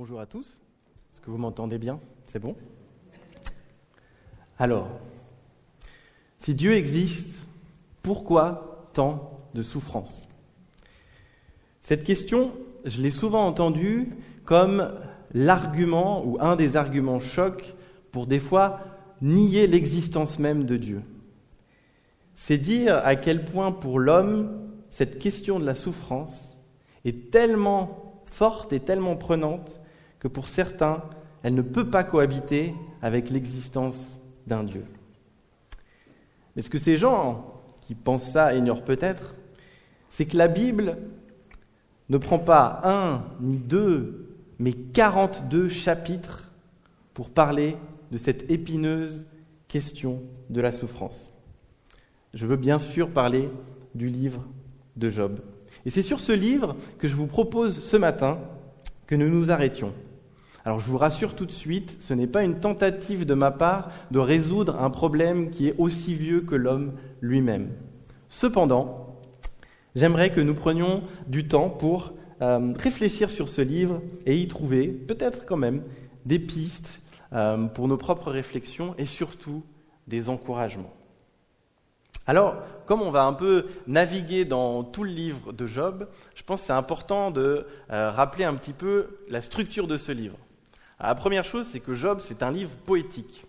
Bonjour à tous. Est-ce que vous m'entendez bien? C'est bon? Alors, si Dieu existe, pourquoi tant de souffrance? Cette question, je l'ai souvent entendue comme l'argument ou un des arguments chocs pour des fois nier l'existence même de Dieu. C'est dire à quel point pour l'homme, cette question de la souffrance est tellement forte et tellement prenante que pour certains, elle ne peut pas cohabiter avec l'existence d'un Dieu. Mais ce que ces gens qui pensent ça ignorent peut-être, c'est que la Bible ne prend pas un ni deux, mais 42 chapitres pour parler de cette épineuse question de la souffrance. Je veux bien sûr parler du livre de Job. Et c'est sur ce livre que je vous propose ce matin que nous nous arrêtions. Alors je vous rassure tout de suite, ce n'est pas une tentative de ma part de résoudre un problème qui est aussi vieux que l'homme lui-même. Cependant, j'aimerais que nous prenions du temps pour euh, réfléchir sur ce livre et y trouver peut-être quand même des pistes euh, pour nos propres réflexions et surtout des encouragements. Alors, comme on va un peu naviguer dans tout le livre de Job, je pense que c'est important de euh, rappeler un petit peu la structure de ce livre. La première chose, c'est que Job, c'est un livre poétique.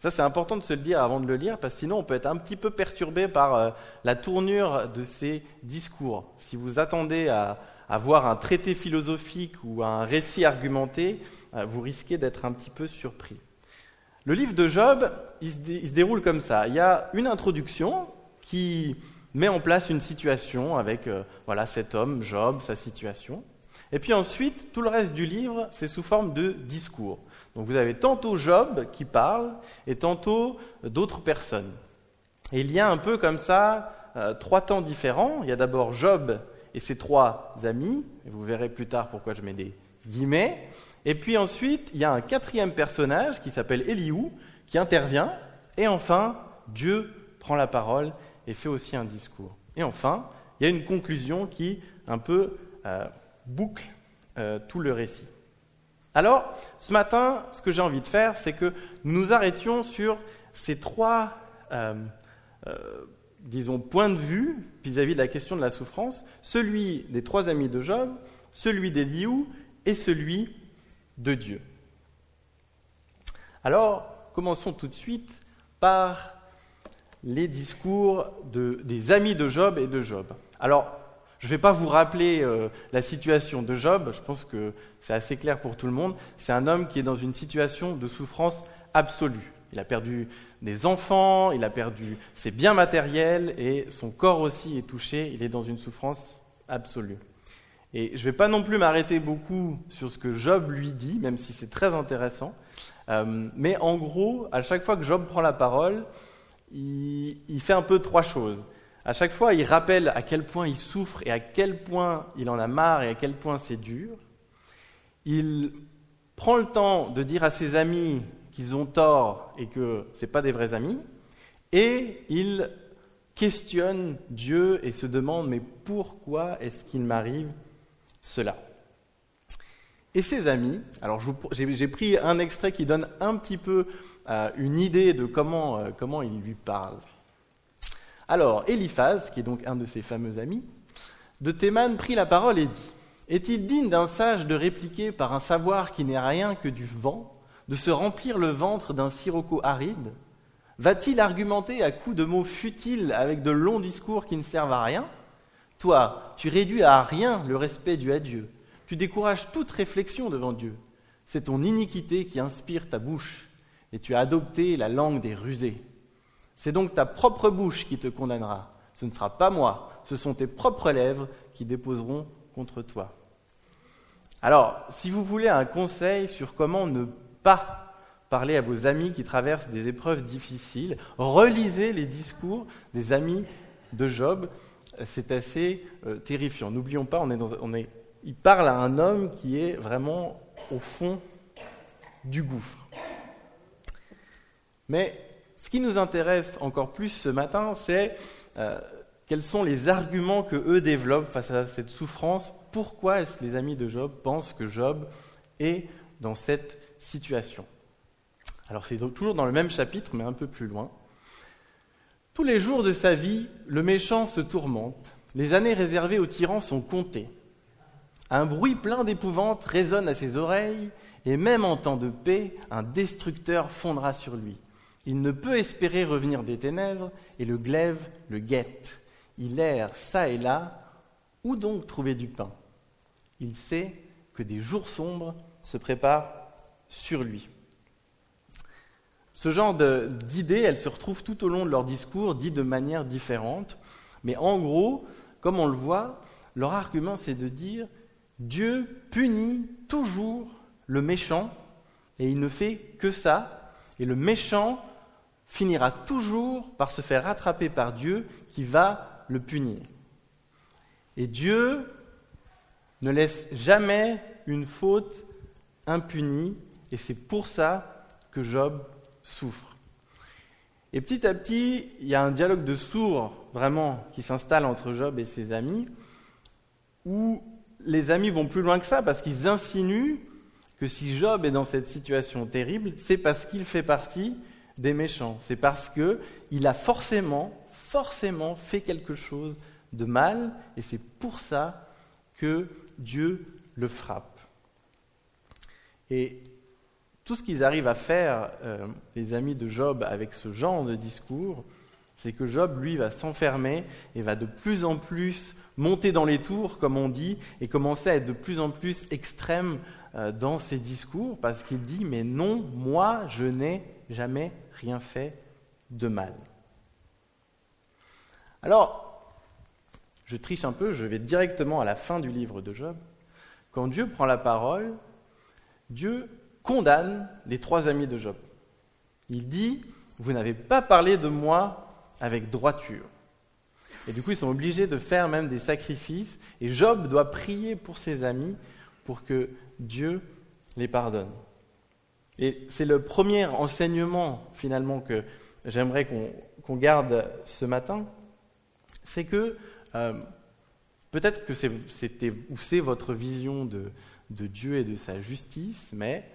Ça, c'est important de se le dire avant de le lire, parce que sinon, on peut être un petit peu perturbé par euh, la tournure de ses discours. Si vous attendez à, à, voir un traité philosophique ou un récit argumenté, euh, vous risquez d'être un petit peu surpris. Le livre de Job, il se, déroule comme ça. Il y a une introduction qui met en place une situation avec euh, voilà cet homme, Job, sa situation. Et puis ensuite, tout le reste du livre, c'est sous forme de discours. Donc vous avez tantôt Job qui parle et tantôt d'autres personnes. Et il y a un peu comme ça euh, trois temps différents. Il y a d'abord Job et ses trois amis, et vous verrez plus tard pourquoi je mets des guillemets. Et puis ensuite, il y a un quatrième personnage qui s'appelle Eliou, qui intervient. Et enfin, Dieu prend la parole et fait aussi un discours. Et enfin, il y a une conclusion qui un peu euh, boucle euh, tout le récit. Alors, ce matin, ce que j'ai envie de faire, c'est que nous nous arrêtions sur ces trois, euh, disons, points de vue vis-à-vis de la question de la souffrance, celui des trois amis de Job, celui d'Eliou et celui de Dieu. Alors, commençons tout de suite par les discours des amis de Job et de Job. Alors, je ne vais pas vous rappeler euh, la situation de Job, je pense que c'est assez clair pour tout le monde. C'est un homme qui est dans une situation de souffrance absolue. Il a perdu des enfants, il a perdu ses biens matériels et son corps aussi est touché, il est dans une souffrance absolue. Et je ne vais pas non plus m'arrêter beaucoup sur ce que Job lui dit, même si c'est très intéressant. Euh, mais en gros, à chaque fois que Job prend la parole, il, il, fait un peu trois choses. À chaque fois, il rappelle à quel point il souffre et à quel point il en a marre et à quel point c'est dur. Il prend le temps de dire à ses amis qu'ils ont tort et que ce pas des vrais amis. Et il questionne Dieu et se demande mais pourquoi est-ce qu'il m'arrive cela? Et ses amis, alors j'ai pris un extrait qui donne un petit peu euh, une idée de comment, euh, comment il lui parle. Alors, Eliphaz, qui est donc un de ses fameux amis, de Théman prit la parole et dit Est-il digne d'un sage de répliquer par un savoir qui n'est rien que du vent, de se remplir le ventre d'un sirocco aride? Va-t-il argumenter à coups de mots futiles avec de longs discours qui ne servent à rien? Toi, tu réduis à rien le respect dû à Dieu. Tu décourages toute réflexion devant Dieu. C'est ton iniquité qui inspire ta bouche, et tu as adopté la langue des rusés. C'est donc ta propre bouche qui te condamnera. Ce ne sera pas moi, ce sont tes propres lèvres qui déposeront contre toi. Alors, si vous voulez un conseil sur comment ne pas parler à vos amis qui traversent des épreuves difficiles, relisez les discours des amis de Job c'est assez euh, terrifiant. N'oublions pas, on est on est, il parle à un homme qui est vraiment au fond du gouffre. Mais ce qui nous intéresse encore plus ce matin, c'est euh, quels sont les arguments que eux développent face à cette souffrance. Pourquoi est-ce que les amis de Job pensent que Job est dans cette situation? Alors c'est toujours dans le même chapitre, mais un peu plus loin. Tous les jours de sa vie, le méchant se tourmente, les années réservées aux tyrans sont comptées. Un bruit plein d'épouvante résonne à ses oreilles, et même en temps de paix, un destructeur fondra sur lui. Il ne peut espérer revenir des ténèbres, et le glaive le guette. Il erre çà et là. Où donc trouver du pain? Il sait que des jours sombres se préparent sur lui. Ce genre d'idées, elles se retrouvent tout au long de leur discours, dit de manière différente. Mais en gros, comme on le voit, leur argument, c'est de dire Dieu punit toujours le méchant, et il ne fait que ça, et le méchant finira toujours par se faire rattraper par Dieu qui va le punir. Et Dieu ne laisse jamais une faute impunie, et c'est pour ça que Job souffre. Et petit à petit, il y a un dialogue de sourds vraiment qui s'installe entre Job et ses amis, où les amis vont plus loin que ça parce qu'ils insinuent que si Job est dans cette situation terrible, c'est parce qu'il fait partie des méchants. C'est parce qu'il a forcément, forcément fait quelque chose de mal, et c'est pour ça que Dieu le frappe. Et tout ce qu'ils arrivent à faire, euh, les amis de Job, avec ce genre de discours, c'est que Job, lui, va s'enfermer et va de plus en plus monter dans les tours, comme on dit, et commencer à être de plus en plus extrême euh, dans ses discours, parce qu'il dit, mais non, moi, je n'ai jamais rien fait de mal. Alors, je triche un peu, je vais directement à la fin du livre de Job. Quand Dieu prend la parole, Dieu condamne les trois amis de Job. Il dit, vous n'avez pas parlé de moi avec droiture. Et du coup, ils sont obligés de faire même des sacrifices. Et Job doit prier pour ses amis pour que Dieu les pardonne. Et c'est le premier enseignement finalement que j'aimerais qu'on garde ce matin, c'est que euh, peut-être que c'était ou c'est votre vision de, de Dieu et de sa justice, mais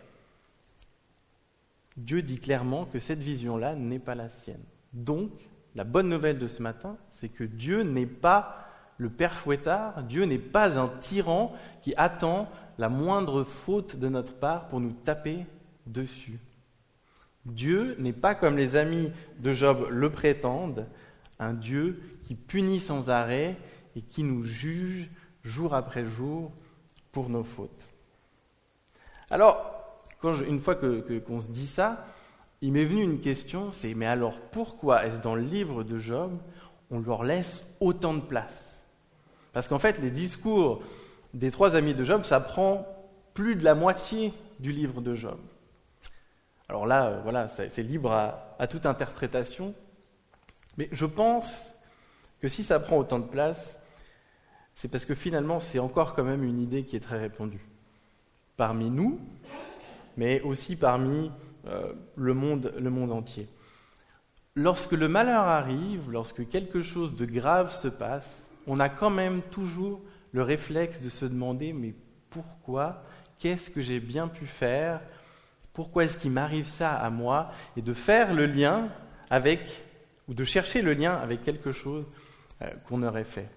Dieu dit clairement que cette vision-là n'est pas la sienne. Donc, la bonne nouvelle de ce matin, c'est que Dieu n'est pas le père fouettard, Dieu n'est pas un tyran qui attend la moindre faute de notre part pour nous taper dessus. Dieu n'est pas comme les amis de Job le prétendent, un Dieu qui punit sans arrêt et qui nous juge jour après jour pour nos fautes. Alors, une fois qu'on se dit ça, il m'est venu une question, c'est mais alors pourquoi est-ce dans le livre de Job, on leur laisse autant de place? Parce qu'en fait, les discours des trois amis de Job, ça prend plus de la moitié du livre de Job. Alors là, euh, voilà, c'est libre à, toute interprétation. Mais je pense que si ça prend autant de place, c'est parce que finalement, c'est encore quand même une idée qui est très répandue. Parmi nous, mais aussi parmi euh, le monde entier. Lorsque le malheur arrive, lorsque quelque chose de grave se passe, on a quand même toujours le réflexe de se demander mais pourquoi? Qu'est-ce que j'ai bien pu faire Pourquoi est-ce qu'il m'arrive ça à moi Et de faire le lien avec, ou de chercher le lien avec quelque chose euh, qu'on aurait fait.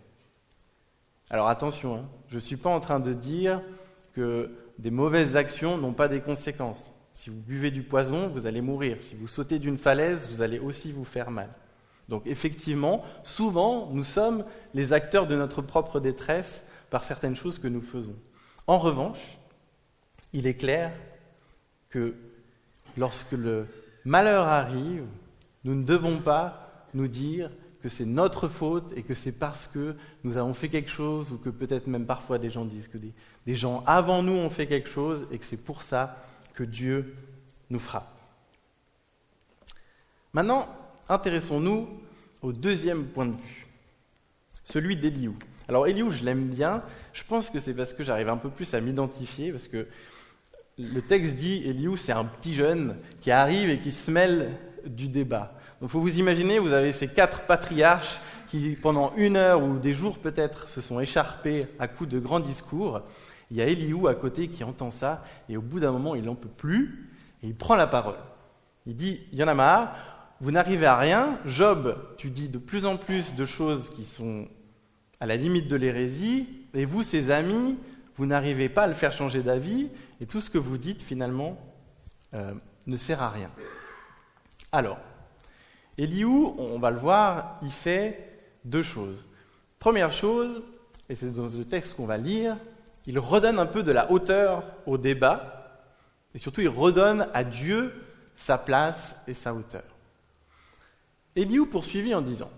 Alors attention, hein, je ne suis pas en train de dire que des mauvaises actions n'ont pas des conséquences. Si vous buvez du poison, vous allez mourir. Si vous sautez d'une falaise, vous allez aussi vous faire mal. Donc effectivement, souvent, nous sommes les acteurs de notre propre détresse par certaines choses que nous faisons. En revanche, il est clair que lorsque le malheur arrive, nous ne devons pas nous dire que c'est notre faute et que c'est parce que nous avons fait quelque chose ou que peut-être même parfois des gens disent que des, gens avant nous ont fait quelque chose et que c'est pour ça que Dieu nous frappe. Maintenant, intéressons-nous au deuxième point de vue, celui d'Eliou. Alors Eliou, je l'aime bien, je pense que c'est parce que j'arrive un peu plus à m'identifier, parce que le texte dit Eliou, c'est un petit jeune qui arrive et qui se mêle du débat. Donc faut vous imaginer, vous avez ces quatre patriarches qui, pendant une heure ou des jours peut-être, se sont écharpés à coups de grands discours, Il y a Eliou à côté qui entend ça, et au bout d'un moment, il n'en peut plus, et il prend la parole. Il dit, il y en a marre, vous n'arrivez à rien, Job, tu dis de plus en plus de choses qui sont à la limite de l'hérésie, et vous, ses amis, vous n'arrivez pas à le faire changer d'avis, et tout ce que vous dites, finalement, euh, ne sert à rien. Alors, Eliou, on va le voir, il fait deux choses. Première chose, et c'est dans le texte qu'on va lire, il redonne un peu de la hauteur au débat, et surtout il redonne à Dieu sa place et sa hauteur. Eliou poursuivit en disant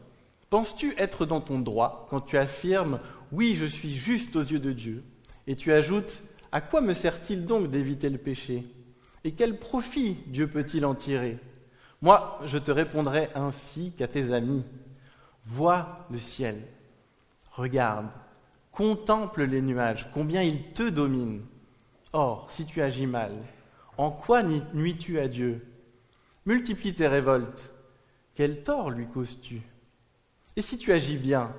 Penses-tu être dans ton droit quand tu affirmes Oui, je suis juste aux yeux de Dieu Et tu ajoutes À quoi me sert-il donc d'éviter le péché? Et quel profit Dieu peut-il en tirer? Moi, je te répondrai ainsi qu'à tes amis. Vois le ciel, regarde, contemple les nuages, combien ils te dominent. Or, si tu agis mal, en quoi nuis-tu à Dieu? Multiplie tes révoltes. Quel tort lui causes-tu? Et si tu agis bien,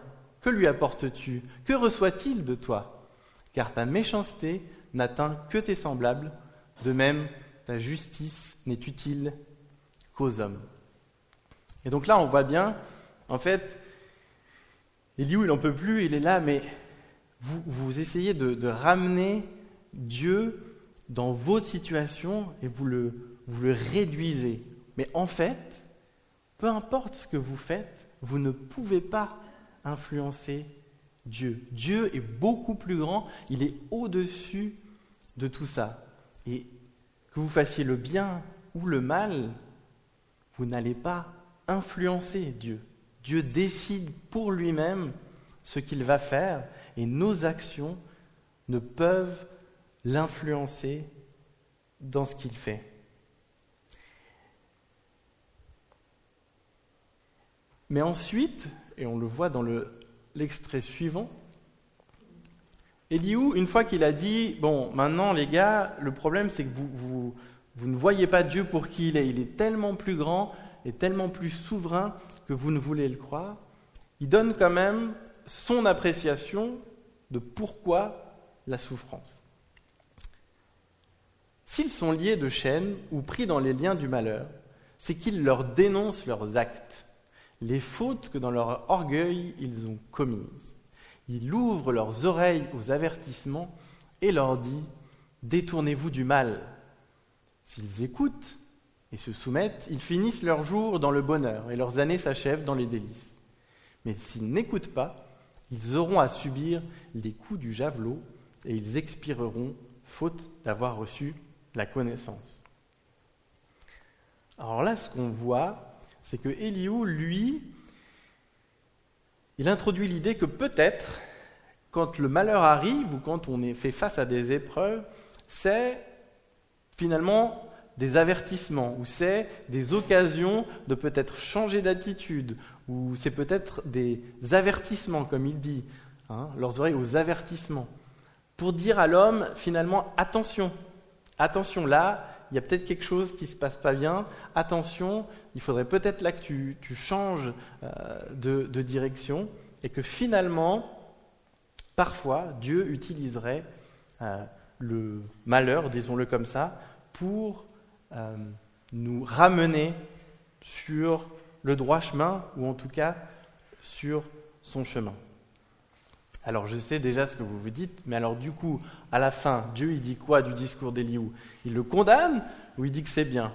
que lui apportes-tu? Que reçoit-il de toi? Car ta méchanceté n'atteint que tes semblables, de même ta justice n'est utile qu'aux hommes. Et donc là, on voit bien en fait, Eliou, il n'en peut plus, il est là, mais vous, essayez de, ramener Dieu dans vos situations et vous le, vous le réduisez. Mais en fait, peu importe ce que vous faites, vous ne pouvez pas influencer Dieu. Dieu est beaucoup plus grand, il est au-dessus de tout ça. Et que vous fassiez le bien ou le mal, vous n'allez pas influencer Dieu. Dieu décide pour lui-même ce qu'il va faire et nos actions ne peuvent l'influencer dans ce qu'il fait. Mais ensuite, et on le voit dans l'extrait suivant, Eliou, une fois qu'il a dit, bon, maintenant les gars, le problème c'est que vous, vous, vous, ne voyez pas Dieu pour qui il est, il est tellement plus grand et tellement plus souverain que vous ne voulez le croire, il donne quand même son appréciation de pourquoi la souffrance. S'ils sont liés de chaînes ou pris dans les liens du malheur, c'est qu'ils leur dénoncent leurs actes, les fautes que dans leur orgueil ils ont commises. Il ouvre leurs oreilles aux avertissements et leur dit Détournez-vous du mal. S'ils écoutent, et se soumettent, ils finissent leur jour dans le bonheur et leurs années s'achèvent dans les délices. Mais s'ils n'écoutent pas, ils auront à subir les coups du javelot et ils expireront faute d'avoir reçu la connaissance. Alors là, ce qu'on voit, c'est que Eliou, lui, il introduit l'idée que peut-être, quand le malheur arrive ou quand on fait face à des épreuves, c'est finalement des avertissements, ou c'est des occasions de peut-être changer d'attitude, ou c'est peut-être des avertissements, comme il dit, hein, leurs oreilles aux avertissements, pour dire à l'homme finalement attention, attention là, il y a peut-être quelque chose qui ne se passe pas bien, attention, il faudrait peut-être là que tu, changes euh, de, direction, et que finalement, parfois, Dieu utiliserait euh, le malheur, disons-le comme ça, pour euh, nous ramener sur le droit chemin, ou en tout cas sur son chemin. Alors je sais déjà ce que vous vous dites, mais alors du coup, à la fin, Dieu il dit quoi du discours d'Eliou Il le condamne ou il dit que c'est bien?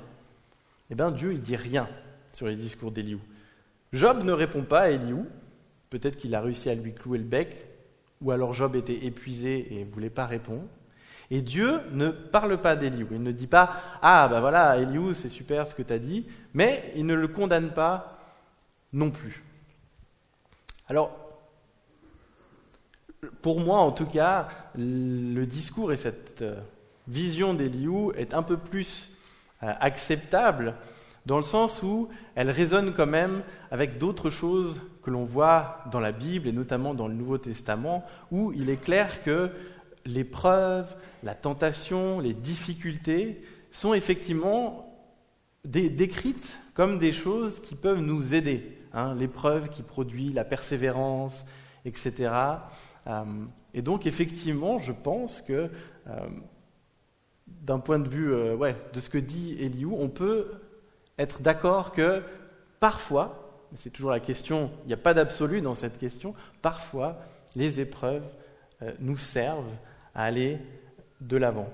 Eh bien Dieu il dit rien sur les discours d'Eliou. Job ne répond pas à Eliou, peut-être qu'il a réussi à lui clouer le bec, ou alors Job était épuisé et ne voulait pas répondre. Et Dieu ne parle pas d'Eliou. Il ne dit pas Ah, ben voilà, Eliou, c'est super ce que tu as dit, mais il ne le condamne pas non plus. Alors, pour moi en tout cas, le discours et cette euh, vision d'Eliou est un peu plus euh, acceptable dans le sens où elle résonne quand même avec d'autres choses que l'on voit dans la Bible et notamment dans le Nouveau Testament, où il est clair que l'épreuve, la tentation, les difficultés sont effectivement décrites comme des choses qui peuvent nous aider. Hein. l'épreuve qui produit la persévérance, etc. et donc, effectivement, je pense que d'un point de vue ouais, de ce que dit Eliou, on peut être d'accord que parfois, c'est toujours la question, il n'y a pas d'absolu dans cette question, parfois les épreuves nous servent à aller de l'avant.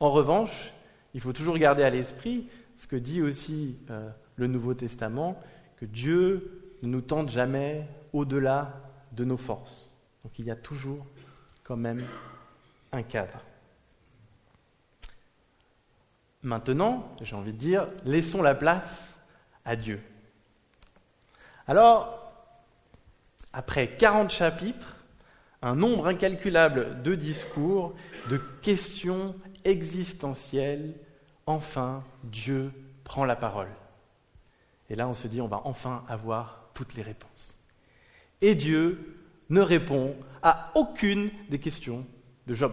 En revanche, il faut toujours garder à l'esprit ce que dit aussi euh, le Nouveau Testament, que Dieu ne nous tente jamais au-delà de nos forces. Donc il y a toujours quand même un cadre. Maintenant, j'ai envie de dire, laissons la place à Dieu. Alors, après 40 chapitres, un nombre incalculable de discours, de questions existentielles, enfin Dieu prend la parole. Et là on se dit on va enfin avoir toutes les réponses. Et Dieu ne répond à aucune des questions de Job.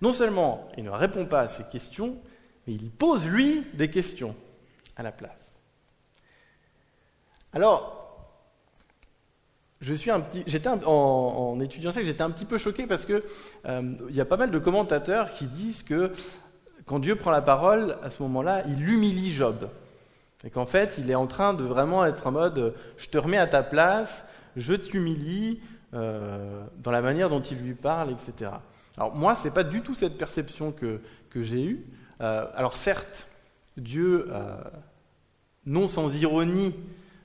Non seulement il ne répond pas à ces questions, mais il pose lui des questions à la place. Alors, je suis un petit, j'étais en, étudiant ça, j'étais un petit peu choqué parce que euh, y a pas mal de commentateurs qui disent que quand Dieu prend la parole, à ce moment-là, il humilie Job. Et qu'en fait, il est en train de vraiment être en mode je te remets à ta place, je t'humilie euh, dans la manière dont il lui parle, etc. Alors moi, c'est pas du tout cette perception que, que j'ai eue. Euh, alors certes, Dieu, non sans ironie,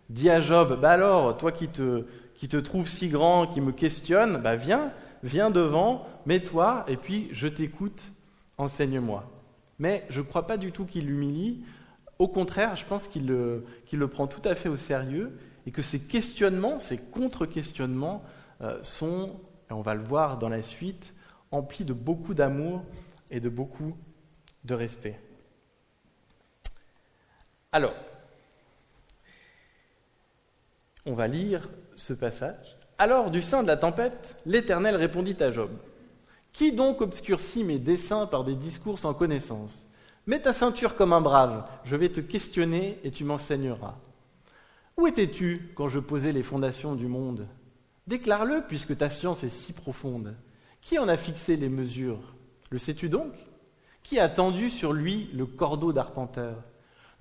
dit à Job, bah alors, toi qui te, qui te trouve si grand, qui me questionne, bah viens, viens devant, mets-toi, et puis je t'écoute, enseigne-moi. Mais je ne crois pas du tout qu'il l'humilie. Au contraire, je pense qu'il le, prend tout à fait au sérieux et que ces questionnements, ces contre-questionnements euh, sont, et on va le voir dans la suite, emplis de beaucoup d'amour et de beaucoup de respect. Alors, on va lire ce passage. Alors, du sein de la tempête, l'Éternel répondit à Job. Qui donc obscurcit mes desseins par des discours sans connaissance? Mets ta ceinture comme un brave, je vais te questionner et tu m'enseigneras. Où étais-tu quand je posais les fondations du monde? Déclare-le puisque ta science est si profonde. Qui en a fixé les mesures? Le sais-tu donc? Qui a tendu sur lui le cordeau d'arpenteur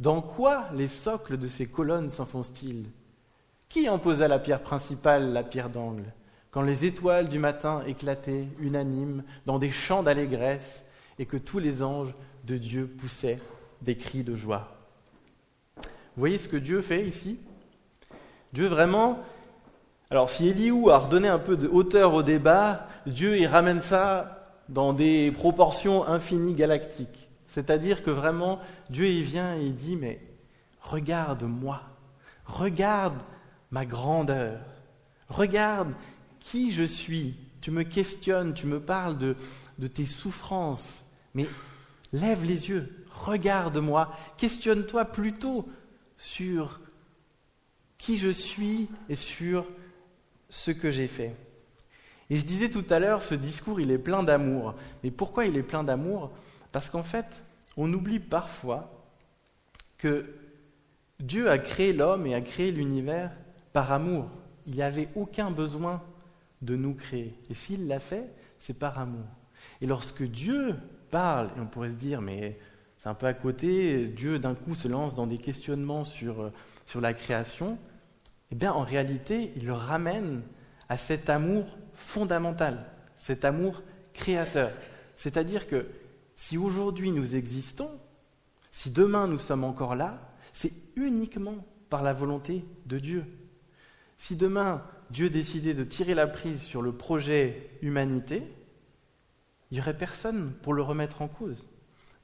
Dans quoi les socles de ses colonnes s'enfoncent-ils? Qui en posa la pierre principale, la pierre d'angle? Quand les étoiles du matin éclataient, unanimes, dans des chants d'allégresse, et que tous les anges de Dieu poussaient des cris de joie. Voyez ce que Dieu fait ici? Dieu vraiment. Alors, si Eliou a redonné un peu de hauteur au débat, Dieu il ramène ça dans des proportions infinies galactiques. C'est-à-dire que vraiment, Dieu il vient et il dit Mais regarde-moi, regarde ma grandeur. Regarde qui je suis. Tu me questionnes, tu me parles de, de tes souffrances. Mais lève les yeux, regarde-moi, questionne-toi plutôt sur qui je suis et sur ce que j'ai fait. Et je disais tout à l'heure, ce discours, il est plein d'amour. Mais pourquoi il est plein d'amour? Parce qu'en fait, on oublie parfois que Dieu a créé l'homme et a créé l'univers par amour. Il n'y avait aucun besoin de nous créer. Et s'il l'a fait, c'est par amour. Et lorsque Dieu parle, et on pourrait se dire, mais c'est un peu à côté, Dieu d'un coup se lance dans des questionnements sur, euh, sur la création, eh bien en réalité, il le ramène à cet amour fondamental, cet amour créateur. C'est-à-dire que si aujourd'hui nous existons, si demain nous sommes encore là, c'est uniquement par la volonté de Dieu. Si demain Dieu décidait de tirer la prise sur le projet humanité, il n'y aurait personne pour le remettre en cause.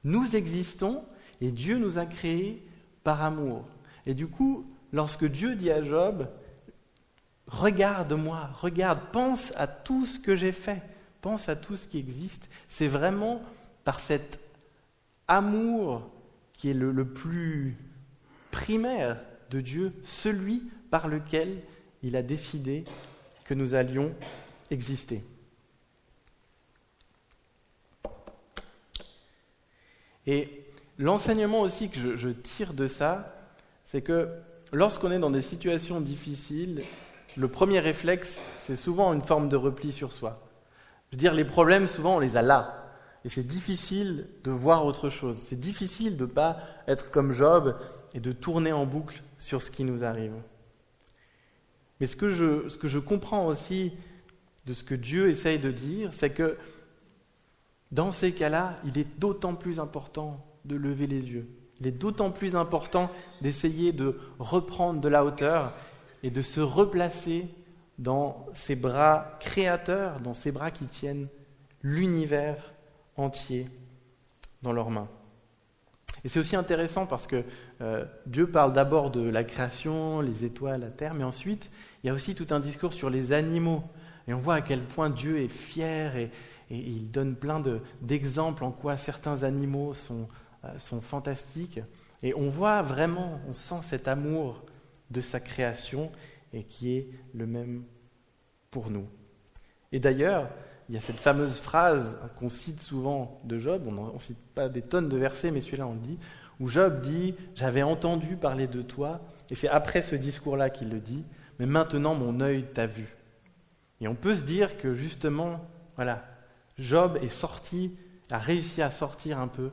Nous existons et Dieu nous a créés par amour. Et du coup, lorsque Dieu dit à Job, regarde-moi, regarde, pense à tout ce que j'ai fait, pense à tout ce qui existe, c'est vraiment par cet amour qui est le, plus primaire de Dieu, celui par lequel il a décidé que nous allions exister. Et l'enseignement aussi que je, tire de ça, c'est que lorsqu'on est dans des situations difficiles, le premier réflexe, c'est souvent une forme de repli sur soi. Je veux dire, les problèmes, souvent, on les a là. Et c'est difficile de voir autre chose. C'est difficile de ne pas être comme Job et de tourner en boucle sur ce qui nous arrive. Mais ce que je, comprends aussi de ce que Dieu essaye de dire, c'est que dans ces cas-là, il est d'autant plus important de lever les yeux. Il est d'autant plus important d'essayer de reprendre de la hauteur et de se replacer dans ses bras créateurs, dans ses bras qui tiennent l'univers entier dans leurs mains. Et c'est aussi intéressant parce que euh, Dieu parle d'abord de la création, les étoiles, la terre, mais ensuite il y a aussi tout un discours sur les animaux. Et on voit à quel point Dieu est fier et, il donne plein d'exemples en quoi certains animaux sont, sont fantastiques. Et on voit vraiment, on sent cet amour de sa création et qui est le même pour nous. Et d'ailleurs, il y a cette fameuse phrase qu'on cite souvent de Job, on ne cite pas des tonnes de versets, mais celui-là on le dit, où Job dit J'avais entendu parler de toi, et c'est après ce discours-là qu'il le dit, mais maintenant mon œil t'a vu. Et on peut se dire que justement, voilà, Job est sorti, a réussi à sortir un peu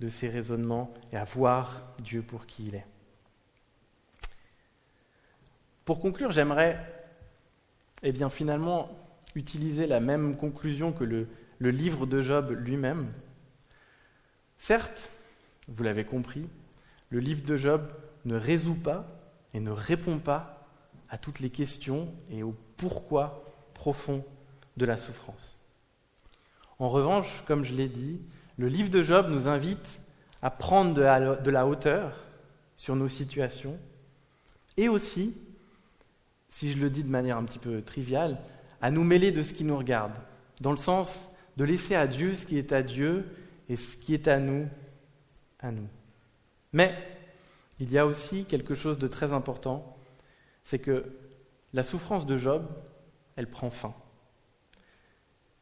de ses raisonnements et à voir Dieu pour qui il est. Pour conclure, j'aimerais, eh finalement, utiliser la même conclusion que le livre de Job lui-même. Certes, vous l'avez compris, le livre de Job ne résout pas et ne répond pas à toutes les questions et au pourquoi profond de la souffrance. En revanche, comme je l'ai dit, le livre de Job nous invite à prendre de la, hauteur sur nos situations et aussi, si je le dis de manière un petit peu triviale, à nous mêler de ce qui nous regarde, dans le sens de laisser à Dieu ce qui est à Dieu et ce qui est à nous, à nous. Mais il y a aussi quelque chose de très important, c'est que la souffrance de Job, elle prend fin.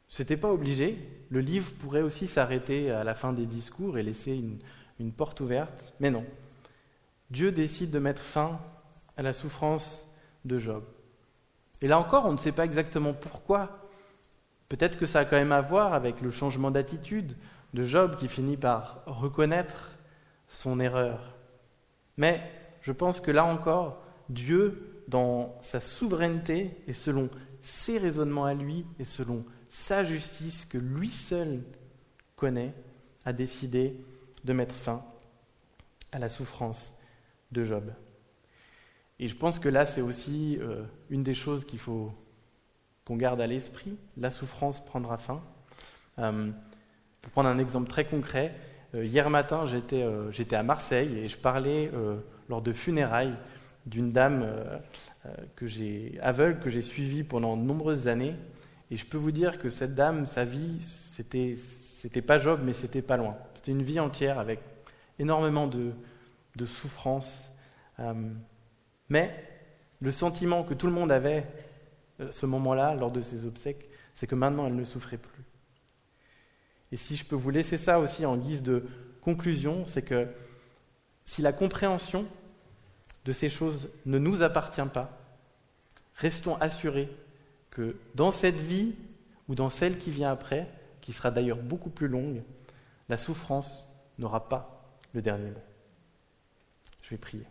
Ce n'était pas obligé. Le livre pourrait aussi s'arrêter à la fin des discours et laisser une, une porte ouverte, mais non. Dieu décide de mettre fin à la souffrance de Job. Et là encore, on ne sait pas exactement pourquoi. Peut-être que ça a quand même à voir avec le changement d'attitude de Job qui finit par reconnaître son erreur. Mais je pense que là encore, Dieu, dans sa souveraineté et selon ses raisonnements à lui et selon sa justice que lui seul connaît, a décidé de mettre fin à la souffrance de Job. Et je pense que là, c'est aussi euh, une des choses qu'il faut qu'on garde à l'esprit. La souffrance prendra fin. Euh, pour prendre un exemple très concret, euh, hier matin, j'étais, à Marseille et je parlais lors de funérailles d'une dame que aveugle que j'ai suivie pendant de nombreuses années. Et je peux vous dire que cette dame, sa vie, c'était, c'était pas Job, mais c'était pas loin. C'était une vie entière avec énormément de, de souffrance. Mais le sentiment que tout le monde avait à ce moment-là, lors de ses obsèques, c'est que maintenant elle ne souffrait plus. Et si je peux vous laisser ça aussi en guise de conclusion, c'est que si la compréhension de ces choses ne nous appartient pas, restons assurés que dans cette vie ou dans celle qui vient après, qui sera d'ailleurs beaucoup plus longue, la souffrance n'aura pas le dernier mot. Je vais prier.